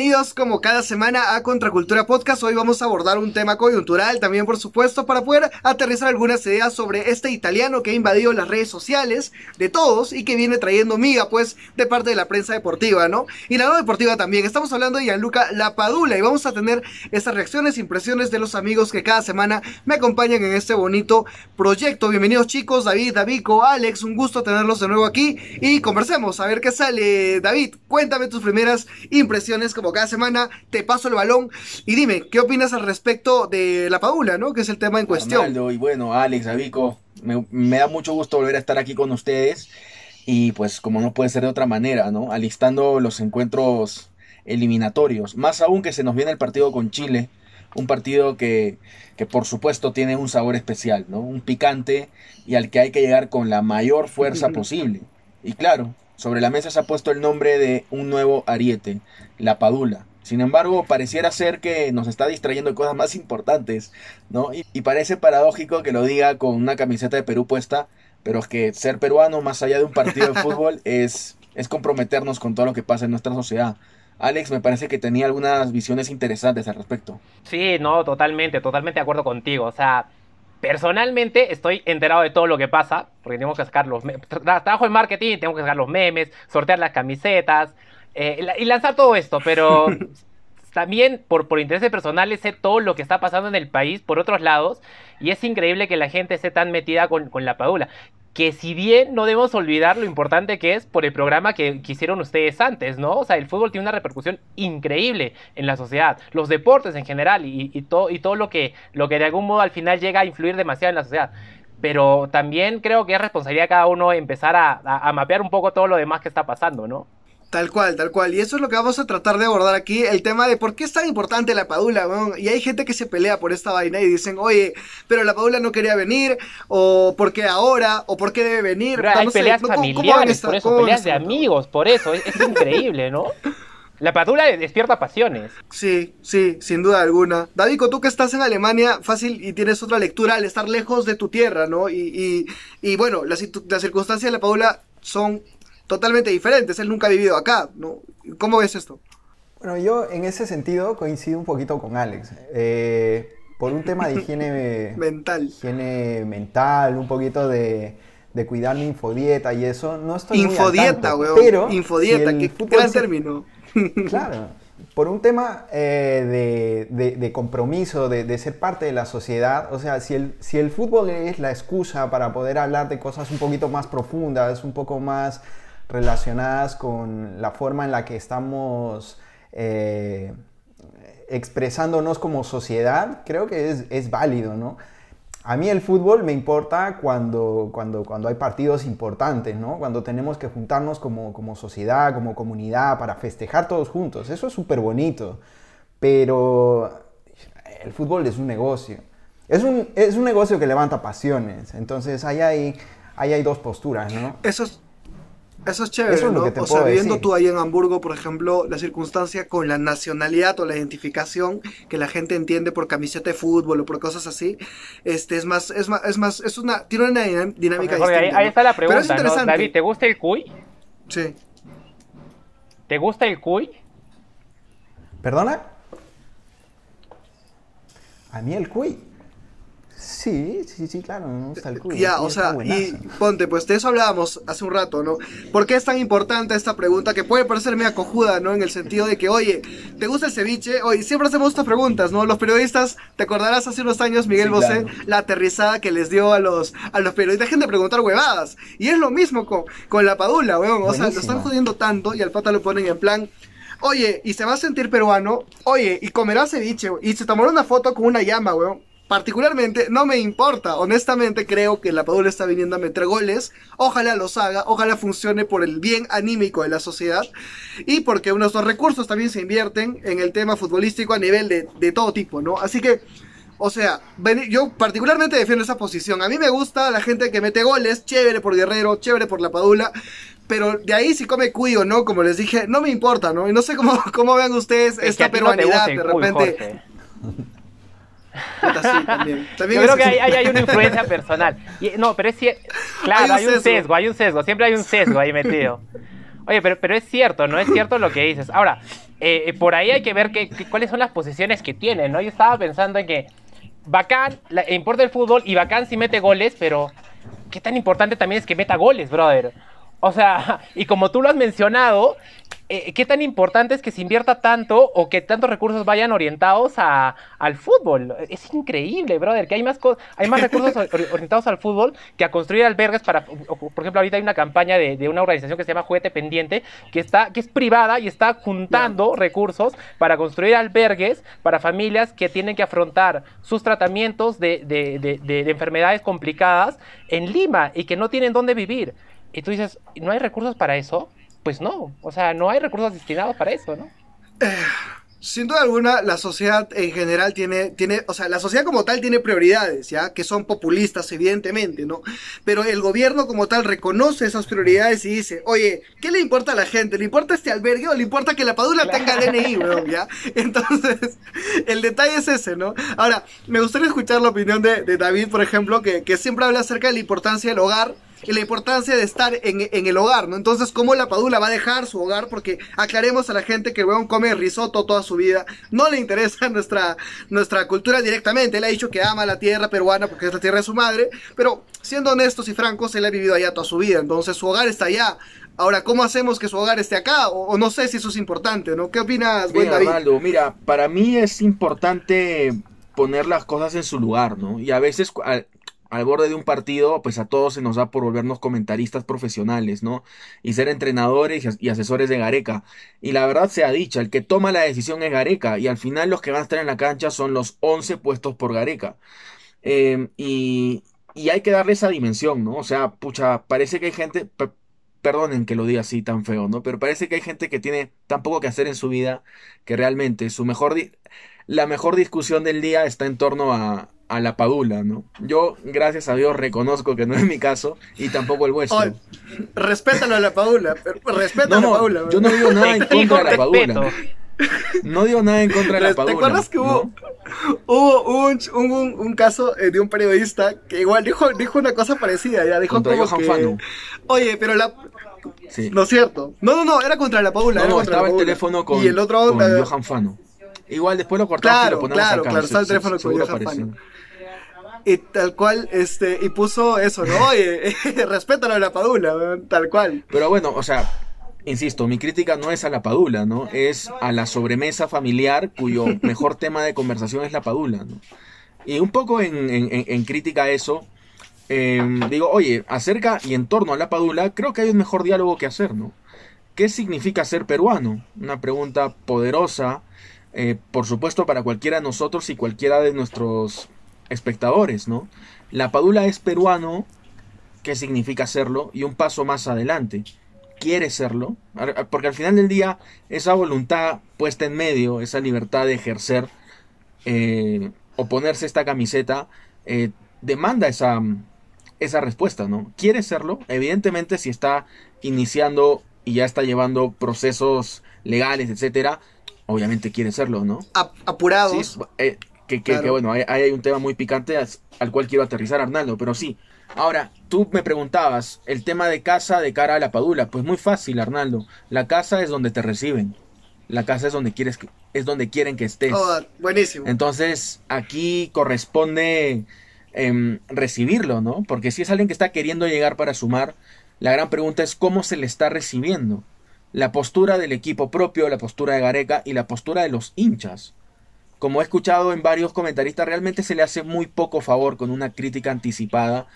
Bienvenidos como cada semana a Contracultura Podcast. Hoy vamos a abordar un tema coyuntural también por supuesto para poder aterrizar algunas ideas sobre este italiano que ha invadido las redes sociales de todos y que viene trayendo miga pues de parte de la prensa deportiva, ¿no? Y la no deportiva también. Estamos hablando de Gianluca Lapadula y vamos a tener estas reacciones, impresiones de los amigos que cada semana me acompañan en este bonito proyecto. Bienvenidos chicos, David, Davico, Alex, un gusto tenerlos de nuevo aquí y conversemos a ver qué sale. David, cuéntame tus primeras impresiones como cada semana, te paso el balón y dime, ¿qué opinas al respecto de la Padula, ¿no? Que es el tema en cuestión. y bueno, Alex, Avico, me, me, da mucho gusto volver a estar aquí con ustedes y pues como no puede ser de otra manera, ¿no? Alistando los encuentros eliminatorios, más aún que se nos viene el partido con Chile, un partido que, que por supuesto tiene un sabor especial, ¿no? Un picante y al que hay que llegar con la mayor fuerza posible. Y claro, sobre la mesa se ha puesto el nombre de un nuevo ariete, la Padula. Sin embargo, pareciera ser que nos está distrayendo de cosas más importantes, ¿no? Y, parece paradójico que lo diga con una camiseta de Perú puesta, pero es que ser peruano más allá de un partido de fútbol es, es comprometernos con todo lo que pasa en nuestra sociedad. Alex, me parece que tenía algunas visiones interesantes al respecto. Sí, no, totalmente, totalmente de acuerdo contigo. O sea, Personalmente estoy enterado de todo lo que pasa, porque tengo que sacar los trabajo en marketing, tengo que sacar los memes, sortear las camisetas eh, y lanzar todo esto, pero también por, por intereses personales sé todo lo que está pasando en el país por otros lados y es increíble que la gente esté tan metida con, con la padula que si bien no debemos olvidar lo importante que es por el programa que, hicieron ustedes antes, ¿no? O sea, el fútbol tiene una repercusión increíble en la sociedad, los deportes en general y, todo, y todo lo que, lo que de algún modo al final llega a influir demasiado en la sociedad. Pero también creo que es responsabilidad de cada uno empezar a mapear un poco todo lo demás que está pasando, ¿no? Tal cual, tal cual. Y eso es lo que vamos a tratar de abordar aquí, el tema de por qué es tan importante la Padula, Y hay gente que se pelea por esta vaina y dicen, oye, pero la Padula no quería venir, o por qué ahora, o por qué debe venir. hay peleas familiares, por eso, peleas de amigos, por eso, es, increíble, ¿no? La Padula despierta pasiones. Sí, sí, sin duda alguna. Davico, tú que estás en Alemania, fácil y tienes otra lectura al estar lejos de tu tierra, ¿no? Y, y, y bueno, las, las circunstancias de la Padula son totalmente diferentes. Él nunca ha vivido acá, ¿no? ¿Cómo ves esto? Bueno, yo en ese sentido coincido un poquito con Alex. Eh, por un tema de higiene mental. Higiene mental, un poquito de, de cuidar mi infodieta y eso, no estoy Infodieta, muy weón. Pero infodieta, qué gran término. Claro, por un tema eh, de, de, compromiso, de, de, ser parte de la sociedad, o sea, si el, si el fútbol es la excusa para poder hablar de cosas un poquito más profundas, un poco más relacionadas con la forma en la que estamos eh, expresándonos como sociedad, creo que es, válido, ¿no? A mí el fútbol me importa cuando, cuando, cuando hay partidos importantes, ¿no? Cuando tenemos que juntarnos como, como sociedad, como comunidad, para festejar todos juntos. Eso es súper bonito. Pero el fútbol es un negocio. Es un, es un negocio que levanta pasiones. Entonces ahí hay, ahí hay dos posturas, ¿no? Eso es eso es chévere, ¿no? o sea, viviendo tú ahí en Hamburgo, por ejemplo, la circunstancia con la nacionalidad o la identificación que la gente entiende por camiseta de fútbol o por cosas así, este es más, es más, es más, es una, tiene una dinámica distinta. Ahí, está la pregunta, ¿no? David, ¿te gusta el cuy? Sí. ¿Te gusta el cuy? ¿Perdona? A mí el cuy. Sí, sí, sí, claro, me gusta el cuy. Ya, o sea, y ponte, pues de eso hablábamos hace un rato, ¿no? ¿Por qué es tan importante esta pregunta que puede parecerme acojuda, ¿no? En el sentido de que, oye, ¿te gusta el ceviche? Oye, siempre hacemos estas preguntas, ¿no? Los periodistas, ¿te acordarás hace unos años, Miguel Bosé, la aterrizada que les dio a los, a los periodistas? Dejen de preguntar huevadas. Y es lo mismo con, con la padula, weón. O sea, lo están jodiendo tanto y al pata lo ponen en plan oye, y se va a sentir peruano, oye, y comerá ceviche, y se tomará una foto con una llama, weón particularmente no me importa. Honestamente creo que la Padula está viniendo a meter goles. Ojalá los haga, ojalá funcione por el bien anímico de la sociedad y porque nuestros recursos también se invierten en el tema futbolístico a nivel de, todo tipo, ¿no? Así que, o sea, yo particularmente defiendo esa posición. A mí me gusta la gente que mete goles, chévere por Guerrero, chévere por la Padula. Pero de ahí si come cuy o no, como les dije, no me importa, ¿no? Y no sé cómo, cómo vean ustedes esta peruanidad de repente. Yo creo que hay, una influencia personal. no, pero es cierto. Claro, hay un, sesgo, hay un sesgo. Siempre hay un sesgo ahí metido. Oye, pero, pero es cierto, no es cierto lo que dices. Ahora, eh, por ahí hay que ver que, que- cuáles son las posiciones que tiene, ¿no? Yo estaba pensando en que Bacán la- importa el fútbol y Bacán sí mete goles, pero qué tan importante también es que meta goles, brother. O sea, y como tú lo has mencionado, eh, ¿qué tan importante es que se invierta tanto o que tantos recursos vayan orientados a, al fútbol? Es increíble, brother, que hay más, co- hay más recursos or- orientados al fútbol que a construir albergues para, por ejemplo, ahorita hay una campaña de, de una organización que se llama Juguete Pendiente, que, está, que es privada y está juntando recursos para construir albergues para familias que tienen que afrontar sus tratamientos de- de enfermedades complicadas en Lima y que no tienen dónde vivir. Y tú dices, ¿no hay recursos para eso? Pues no, o sea, no hay recursos destinados para eso, ¿no? Sin duda alguna, la sociedad en general tiene, tiene, o sea, la sociedad como tal tiene prioridades, ¿ya? Que son populistas, evidentemente, ¿no? Pero el gobierno como tal reconoce esas prioridades y dice, oye, ¿qué le importa a la gente? ¿Le importa este albergue o le importa que la padula tenga DNI, weón, ya? Entonces, el detalle es ese, ¿no? Ahora, me gustaría escuchar la opinión de, de David, por ejemplo, que, que siempre habla acerca de la importancia del hogar y la importancia de estar en, en el hogar, ¿no? Entonces, ¿cómo la Padula va a dejar su hogar? Porque aclaremos a la gente que el weón come risotto toda su vida. No le interesa nuestra, nuestra cultura directamente. Él ha dicho que ama la tierra peruana porque es la tierra de su madre. Pero, siendo honestos y francos, él ha vivido allá toda su vida. Entonces, su hogar está allá. Ahora, ¿cómo hacemos que su hogar esté acá? O, o no sé si eso es importante, ¿no? ¿Qué opinas, buen David? Mira, para mí es importante poner las cosas en su lugar, ¿no? Y a veces al, borde de un partido, pues a todos se nos da por volvernos comentaristas profesionales, ¿no? Y ser entrenadores y as- y asesores de Gareca. Y la verdad sea dicha, el que toma la decisión es Gareca. Y al final los que van a estar en la cancha son los 11 puestos por Gareca. Eh, y, y hay que darle esa dimensión, ¿no? O sea, pucha, parece que hay gente, pe- perdonen que lo diga así tan feo, ¿no? Pero parece que hay gente que tiene tan poco que hacer en su vida que realmente su mejor la mejor discusión del día está en torno a, a la padula, ¿no? Yo, gracias a Dios, reconozco que no es mi caso y tampoco el vuestro. Oye, respétalo a la Padula. pero- Respeta No, a la Padula. yo no digo nada en contra de la padula. No digo nada en contra de la ¿Te padula. acuerdas que hubo, ¿no? hubo un, un, un- un caso eh, de un periodista que igual dijo, dijo una cosa parecida? Ya dijo Contra como Johan que, Fano. Oye, pero la... Sí. No es cierto. No, no, no, era contra la Paula. No, era no, estaba la el teléfono con, Y el otro con Johan Fano. Igual después lo cortamos y Claro, lo ponemos claro, acá. claro, estaba el teléfono con Johan. Y tal cual, este, y puso eso, ¿no? Oye, respétalo a la Padula, tal cual. Pero bueno, o sea, insisto, mi crítica no es a la padula, ¿no? Es a la sobremesa familiar cuyo mejor tema de conversación es la padula, ¿no? Y un poco en, en- en- en crítica a eso, eh, digo, oye, acerca y en torno a la padula, creo que hay un mejor diálogo que hacer, ¿no? ¿Qué significa ser peruano? Una pregunta poderosa, eh, por supuesto, para cualquiera de nosotros y cualquiera de nuestros espectadores, ¿no? La padula es peruano, ¿qué significa serlo? Y un paso más adelante, ¿quiere serlo? Porque al final del día, esa voluntad puesta en medio, esa libertad de ejercer eh, o ponerse esta camiseta, eh, demanda esa, esa respuesta, ¿no? ¿Quiere serlo? Evidentemente, si está iniciando y ya está llevando procesos legales, etcétera, obviamente quiere serlo, ¿no? Ap- apurados. Sí, eh, que, que- Claro. que bueno, ahí hay un tema muy picante al cual quiero aterrizar, Arnaldo, pero sí. Ahora, tú me preguntabas, el tema de casa de cara a la padula, pues muy fácil, Arnaldo. La casa es donde te reciben. La casa es donde quieres que- es donde quieren que estés. Oh, buenísimo. Entonces, aquí corresponde em, recibirlo, ¿no? Porque si es alguien que está queriendo llegar para sumar, la gran pregunta es cómo se le está recibiendo. La postura del equipo propio, la postura de Gareca y la postura de los hinchas. Como he escuchado en varios comentaristas, realmente se le hace muy poco favor con una crítica anticipada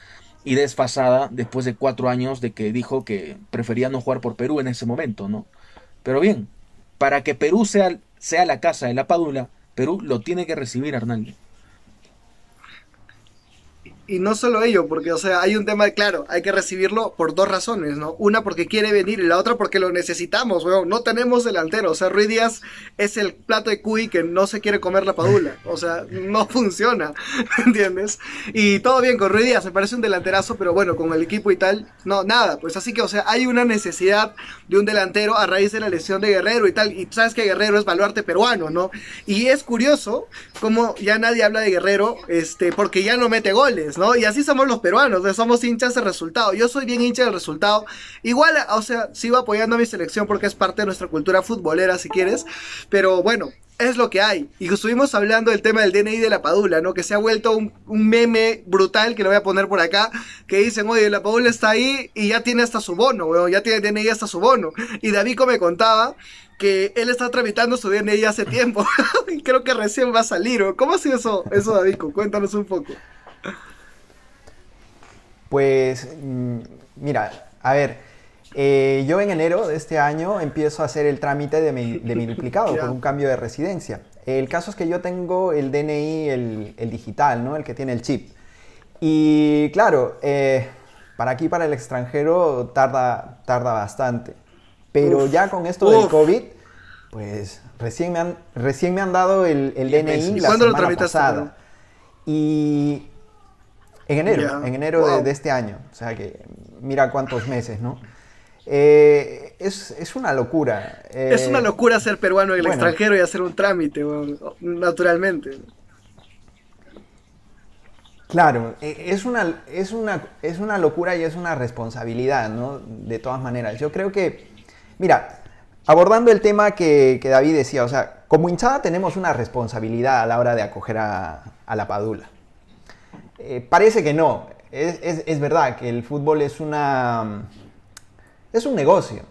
y desfasada después de cuatro años de que dijo que prefería no jugar por Perú en ese momento, ¿no? Pero bien, para que Perú sea, sea la casa de la Padula, Perú lo tiene que recibir, Arnaldo. Y no solo ello, porque, o sea, hay un tema, claro, hay que recibirlo por dos razones, ¿no? Una porque quiere venir y la otra porque lo necesitamos, weón. No tenemos delantero. O sea, Ruiz Díaz es el plato de cuy que no se quiere comer la padula. O sea, no funciona, ¿entiendes? Y todo bien con Ruiz Díaz, me parece un delanterazo, pero bueno, con el equipo y tal, no, nada. Pues así que, o sea, hay una necesidad de un delantero a raíz de la lesión de Guerrero y tal. Y sabes que Guerrero es baluarte peruano, ¿no? Y es curioso como ya nadie habla de Guerrero, este, porque ya no mete goles. ¿No? Y así somos los peruanos, somos hinchas del resultado. Yo soy bien hincha del resultado. Igual, o sea, sigo apoyando a mi selección porque es parte de nuestra cultura futbolera, si quieres. Pero bueno, es lo que hay. Y estuvimos hablando del tema del DNI de la Padula, ¿no? Que se ha vuelto un, meme brutal, que lo voy a poner por acá, que dicen, oye, la Padula está ahí y ya tiene hasta su bono, weón, ya tiene DNI hasta su bono. Y Davico me contaba que él está tramitando su DNI hace tiempo. y creo que recién va a salir, ¿Cómo ha sido eso, eso Davico? Cuéntanos un poco. Pues, mm, mira, a ver... Eh, yo en enero de este año empiezo a hacer el trámite de mi, duplicado por un cambio de residencia. El caso es que yo tengo el DNI, el, digital, ¿no? El que tiene el chip. Y claro, eh, para aquí, para el extranjero, tarda, tarda bastante. Pero ya con esto del COVID, pues recién me han, recién me han dado el, el DNI la ¿Cuándo semana lo pasada. Y en enero, en enero de, este año. O sea que mira cuántos meses, ¿no? Eh, es, una locura. es una eh, locura ser peruano en el extranjero y hacer un trámite, naturalmente. Claro, e, es una, es, una, es una locura y es una responsabilidad, ¿no? De todas maneras. Yo creo que, mira, abordando el tema que, David decía, o sea, como hinchada tenemos una responsabilidad a la hora de acoger a, la Padula. Eh, parece que no. es verdad que el fútbol es una es un negocio,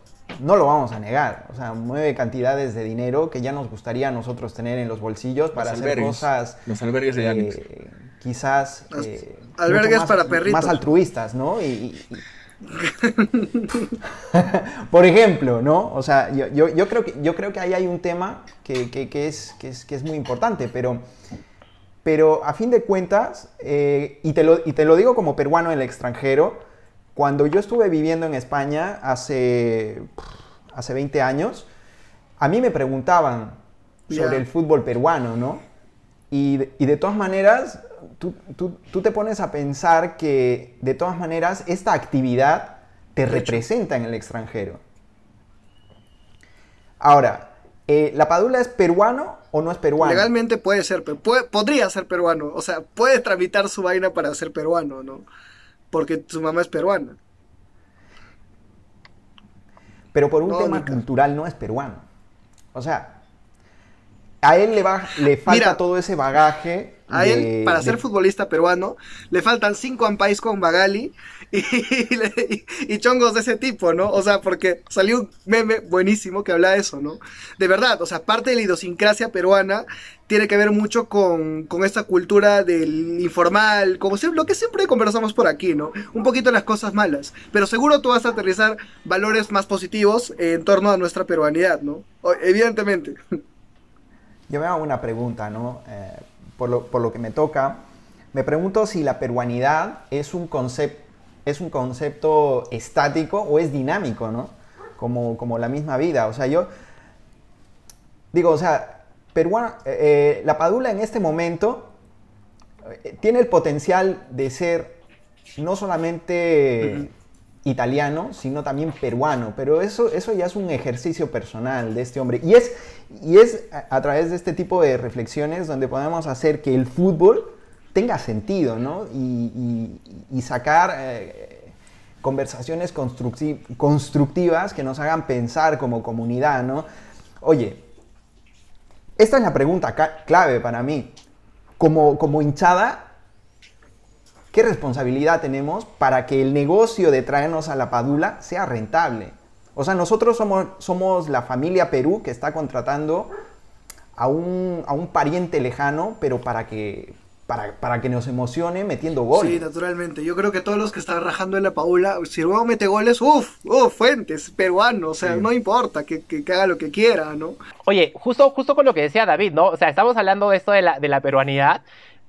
no lo vamos a negar. O sea, mueve cantidades de dinero que ya nos gustaría a nosotros tener en los bolsillos para hacer cosas. Los albergues de eh, Quizás. Eh, albergues para perritos. Más altruistas, ¿no? Y, Por ejemplo, ¿no? O sea, yo, creo que, yo creo que ahí hay un tema que, es, es, que es muy importante, pero, pero a fin de cuentas, eh, y, te lo, y te lo digo como peruano en el extranjero, cuando yo estuve viviendo en España hace, hace 20 años, a mí me preguntaban sobre el fútbol peruano, ¿no? Y, de todas maneras, tú, te pones a pensar que de todas maneras esta actividad te representa en el extranjero. Ahora, eh, ¿la Padula es peruano o no es peruano? Legalmente puede ser, podría ser peruano. O sea, puede tramitar su vaina para ser peruano, ¿no? porque su mamá es peruana. Pero por un tema cultural no es peruano. O sea, a él le, va, le falta todo ese bagaje. A él, para ser futbolista peruano, le faltan cinco ampais con Bagali y, chongos de ese tipo, ¿no? O sea, porque salió un meme buenísimo que habla de eso, ¿no? De verdad, o sea, parte de la idiosincrasia peruana tiene que ver mucho con, esta cultura del informal, como siempre, lo que siempre conversamos por aquí, ¿no? Un poquito las cosas malas, pero seguro tú vas a aterrizar valores más positivos en torno a nuestra peruanidad, ¿no? Evidentemente. Yo me hago una pregunta, ¿no? Eh, por, lo, por lo que me toca, me pregunto si la peruanidad es un concepto es un concepto estático o es dinámico, ¿no? Como, como la misma vida. O sea, yo digo, o sea, peruana, eh, la Padula en este momento eh, tiene el potencial de ser no solamente italiano, sino también peruano, pero eso, eso ya es un ejercicio personal de este hombre. Y es, y es a, través de este tipo de reflexiones donde podemos hacer que el fútbol tenga sentido, ¿no? Y, sacar eh, conversaciones constructivas que nos hagan pensar como comunidad, ¿no? Oye, esta es la pregunta clave para mí. Como, como hinchada, ¿qué responsabilidad tenemos para que el negocio de traernos a la Padula sea rentable? O sea, nosotros somos, somos la familia Perú que está contratando a un, a un pariente lejano, pero para que, para, que nos emocione metiendo goles. Sí, naturalmente. Yo creo que todos los que están rajando en la Paula, si luego mete goles, uff, uff, Fuentes, peruano, o sea, no importa, que, haga lo que quiera, ¿no? Oye, justo, justo con lo que decía David, ¿no? O sea, estamos hablando de esto de la, de la peruanidad,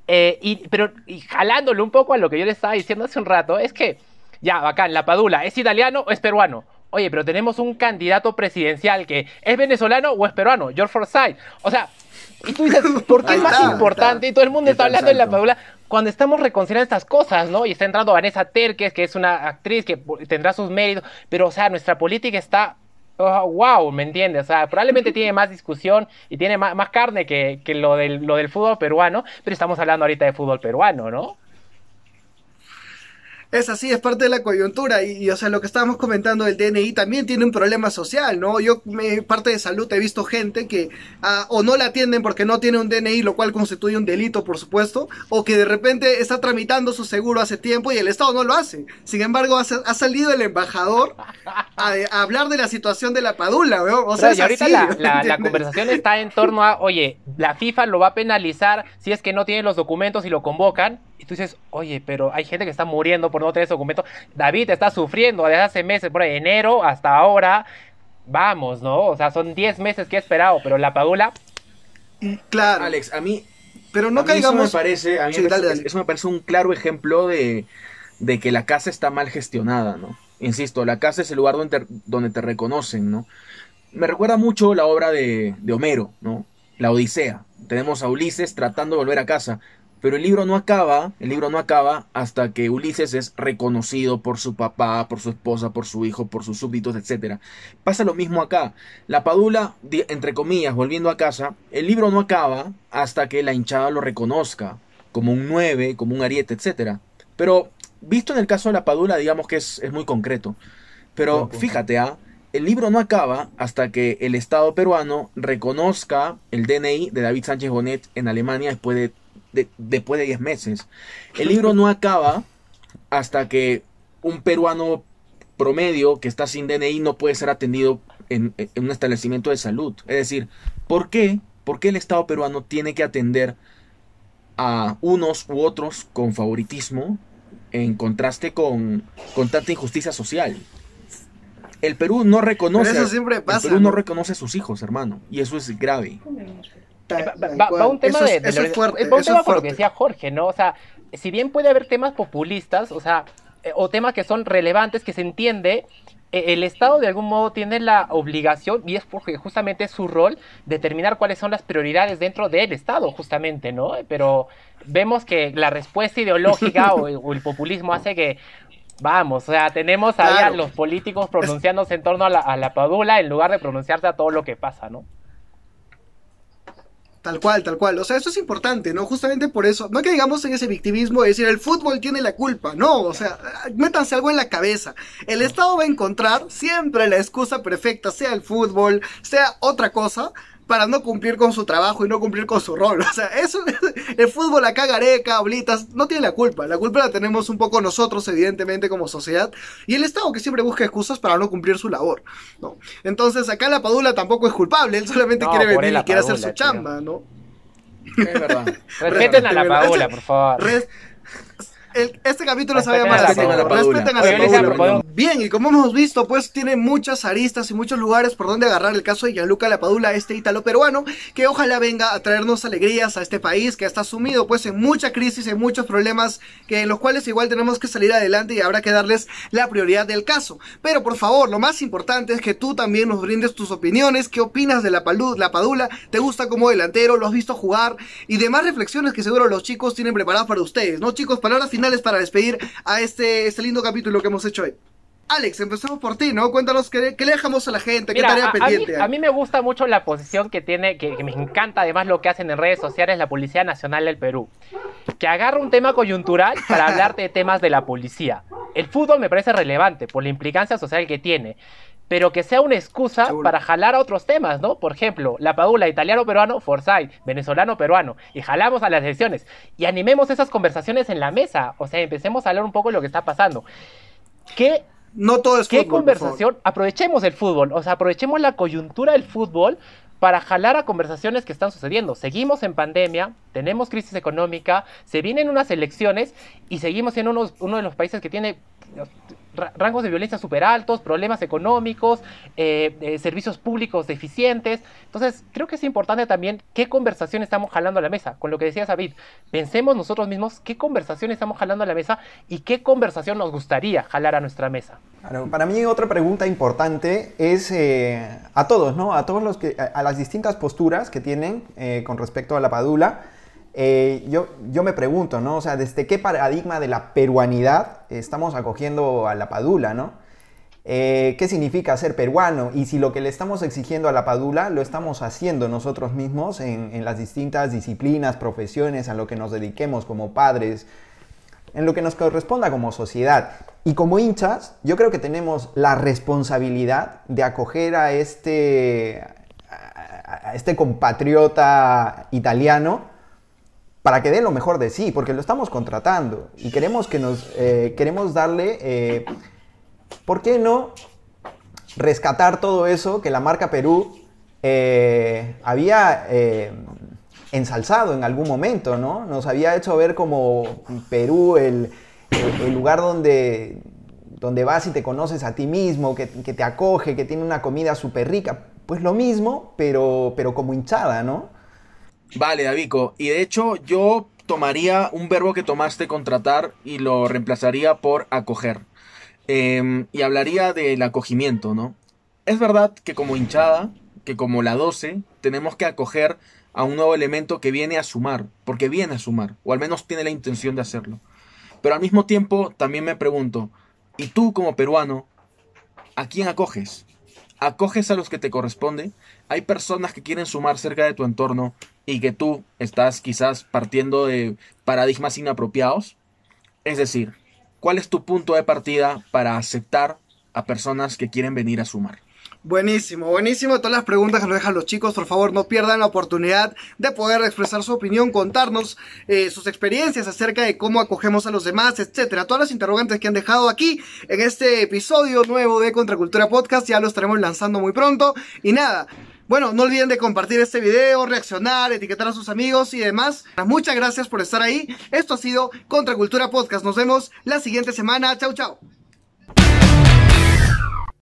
eh, y, pero y jalándole un poco a lo que yo le estaba diciendo hace un rato, es que, ya, bacán, la Padula, ¿es italiano o es peruano? Oye, pero tenemos un candidato presidencial que es venezolano o es peruano, George Forsyth. O sea, y tú dices, ¿por qué es más importante? Y todo el mundo está hablando en la Padula cuando estamos reconociendo estas cosas, ¿no? Y está entrando Vanessa Terques, que es una actriz que tendrá sus méritos, pero, o sea, nuestra política está wow, ¿me entiendes? O sea, probablemente tiene más discusión y tiene más, carne que, lo, del, lo del fútbol peruano, pero estamos hablando ahorita de fútbol peruano, ¿no? Es así, es parte de la coyuntura y, o sea, lo que estábamos comentando del DNI también tiene un problema social, ¿no? Yo, me, parte de salud, he visto gente que ah, o no la atienden porque no tiene un DNI, lo cual constituye un delito, por supuesto, o que de repente está tramitando su seguro hace tiempo y el Estado no lo hace. Sin embargo, ha, salido el embajador a, hablar de la situación de la padula, ¿no? O sea, y ahorita la, la conversación está en torno a, oye, la FIFA lo va a penalizar si es que no tiene los documentos y lo convocan. Y tú dices, oye, pero hay gente que está muriendo por no tener ese documento. David está sufriendo desde hace meses, por enero hasta ahora. Vamos, ¿no? O sea, son 10 meses que he esperado, pero la Padula. Claro. Alex, a mí. Pero no caigamos. Eso me parece, a mí Eso me parece un claro ejemplo de, de que la casa está mal gestionada, ¿no? Insisto, la casa es el lugar donde te, donde te reconocen, ¿no? Me recuerda mucho la obra de, de Homero, ¿no? La Odisea. Tenemos a Ulises tratando de volver a casa, pero el libro no acaba, el libro no acaba hasta que Ulises es reconocido por su papá, por su esposa, por su hijo, por sus súbditos, etc. Pasa lo mismo acá. La Padula, entre comillas, volviendo a casa, el libro no acaba hasta que la hinchada lo reconozca como un 9, como un ariete, etc. Pero visto en el caso de la Padula, digamos que es, muy concreto. Pero fíjate, ¿ah? el libro no acaba hasta que el Estado peruano reconozca el DNI de David Sánchez Bonet en Alemania después de después de 10 meses. El libro no acaba hasta que un peruano promedio que está sin DNI no puede ser atendido en, un establecimiento de salud. Es decir, ¿por qué? ¿Por qué el Estado peruano tiene que atender a unos u otros con favoritismo en contraste con, con tanta injusticia social? El Perú no reconoce. siempre El Perú ¿no? reconoce a sus hijos, hermano. Y eso es grave. Va, un tema de, un tema con lo que decía Jorge, ¿no? O sea, si bien puede haber temas populistas, o sea, eh, o temas que son relevantes, que se entiende, eh, el Estado de algún modo tiene la obligación, y es porque justamente es su rol, determinar cuáles son las prioridades dentro del Estado, justamente, ¿no? Pero vemos que la respuesta ideológica o, el populismo hace que Vamos, o sea, tenemos a los políticos pronunciándose en torno a la, a la padula en lugar de pronunciarse a todo lo que pasa, ¿no? Tal cual, tal cual. O sea, eso es importante, ¿no? Justamente por eso. No que digamos en ese victimismo de decir el fútbol tiene la culpa. No, o sea, métanse algo en la cabeza. El Estado va a encontrar siempre la excusa perfecta, sea el fútbol, sea otra cosa, para no cumplir con su trabajo y no cumplir con su rol. O sea, eso, el fútbol acá Gareca, Oblitas, no tiene la culpa. La culpa la tenemos un poco nosotros, evidentemente, como sociedad. Y el Estado que siempre busca excusas para no cumplir su labor. ¿no? Entonces, acá la Padula tampoco es culpable. Él solamente quiere venir y quiere hacer su chamba, ¿no? Es verdad. Respeten a la Padula, por favor este capítulo se va a llamar Respeten a la Bien, y como hemos visto, pues tiene muchas aristas y muchos lugares por donde agarrar el caso de Gianluca Lapadula, este ítalo peruano, que ojalá venga a traernos alegrías a este país que está sumido pues en mucha crisis, en muchos problemas, que en los cuales igual tenemos que salir adelante y habrá que darles la prioridad del caso. Pero por favor, lo más importante es que tú también nos brindes tus opiniones, qué opinas de la, la Padula, te gusta como delantero, lo has visto jugar y demás reflexiones que seguro los chicos tienen preparadas para ustedes, ¿no chicos? Palabras finales para despedir a este, este lindo capítulo que hemos hecho hoy. Alex, empezamos por ti, ¿no? Cuéntanos qué, le dejamos a la gente, qué tarea pendiente. A mí, me gusta mucho la posición que tiene, que, me encanta además lo que hacen en redes sociales la Policía Nacional del Perú. Que agarra un tema coyuntural para hablarte de temas de la policía. El fútbol me parece relevante por la implicancia social que tiene pero que sea una excusa para jalar a otros temas, ¿no? Por ejemplo, la Padula italiano-peruano, Forsyth, venezolano-peruano, y jalamos a las elecciones y animemos esas conversaciones en la mesa, o sea, empecemos a hablar un poco de lo que está pasando. ¿Qué, no todo es ¿qué conversación? Aprovechemos el fútbol, o sea, aprovechemos la coyuntura del fútbol para jalar a conversaciones que están sucediendo. Seguimos en pandemia, tenemos crisis económica, se vienen unas elecciones y seguimos siendo uno de los países que tiene rangos de violencia súper altos, problemas económicos, eh, eh, servicios públicos deficientes. Entonces, creo que es importante también qué conversación estamos jalando a la mesa. Con lo que decía David, pensemos nosotros mismos qué conversación estamos jalando a la mesa y qué conversación nos gustaría jalar a nuestra mesa. para mí otra pregunta importante es eh, a todos, ¿no? A todos los que, a, las distintas posturas que tienen con respecto a la padula. Eh, yo, me pregunto, ¿no? O sea, ¿desde qué paradigma de la peruanidad estamos acogiendo a la padula, ¿no? Eh, ¿Qué significa ser peruano? Y si lo que le estamos exigiendo a la padula lo estamos haciendo nosotros mismos en, las distintas disciplinas, profesiones a lo que nos dediquemos como padres, en lo que nos corresponda como sociedad. Y como hinchas, yo creo que tenemos la responsabilidad de acoger a este, a este compatriota italiano para que dé lo mejor de sí, porque lo estamos contratando y queremos que nos eh, queremos darle, eh, ¿por qué no rescatar todo eso que la marca Perú eh, había ensalzado en algún momento, ¿no? Nos había hecho ver como Perú el, lugar donde, donde vas y te conoces a ti mismo, que, te acoge, que tiene una comida súper rica. Pues lo mismo, pero, pero como hinchada, ¿no? Vale, Davico. Y de hecho, yo tomaría un verbo que tomaste contratar y lo reemplazaría por acoger. Em, y hablaría del acogimiento, ¿no? Es verdad que como hinchada, que como la 12, tenemos que acoger a un nuevo elemento que viene a sumar, porque viene a sumar, o al menos tiene la intención de hacerlo. Pero al mismo tiempo también me pregunto, ¿y tú como peruano, a quién acoges? ¿Acoges a los que te corresponde? Hay personas que quieren sumar cerca de tu entorno y que tú estás quizás partiendo de paradigmas inapropiados? Es decir, ¿cuál es tu punto de partida para aceptar a personas que quieren venir a sumar? Buenísimo, buenísimo. Todas las preguntas que nos dejan los chicos, por favor, no pierdan la oportunidad de poder expresar su opinión, contarnos eh, sus experiencias acerca de cómo acogemos a los demás, etcétera. Todas las interrogantes que han dejado aquí en este episodio nuevo de Contracultura Podcast ya lo estaremos lanzando muy pronto. Y nada, bueno, no olviden de compartir este video, reaccionar, etiquetar a sus amigos y demás. Muchas gracias por estar ahí. Esto ha sido Contracultura Podcast. Nos vemos la siguiente semana. Chau, chau.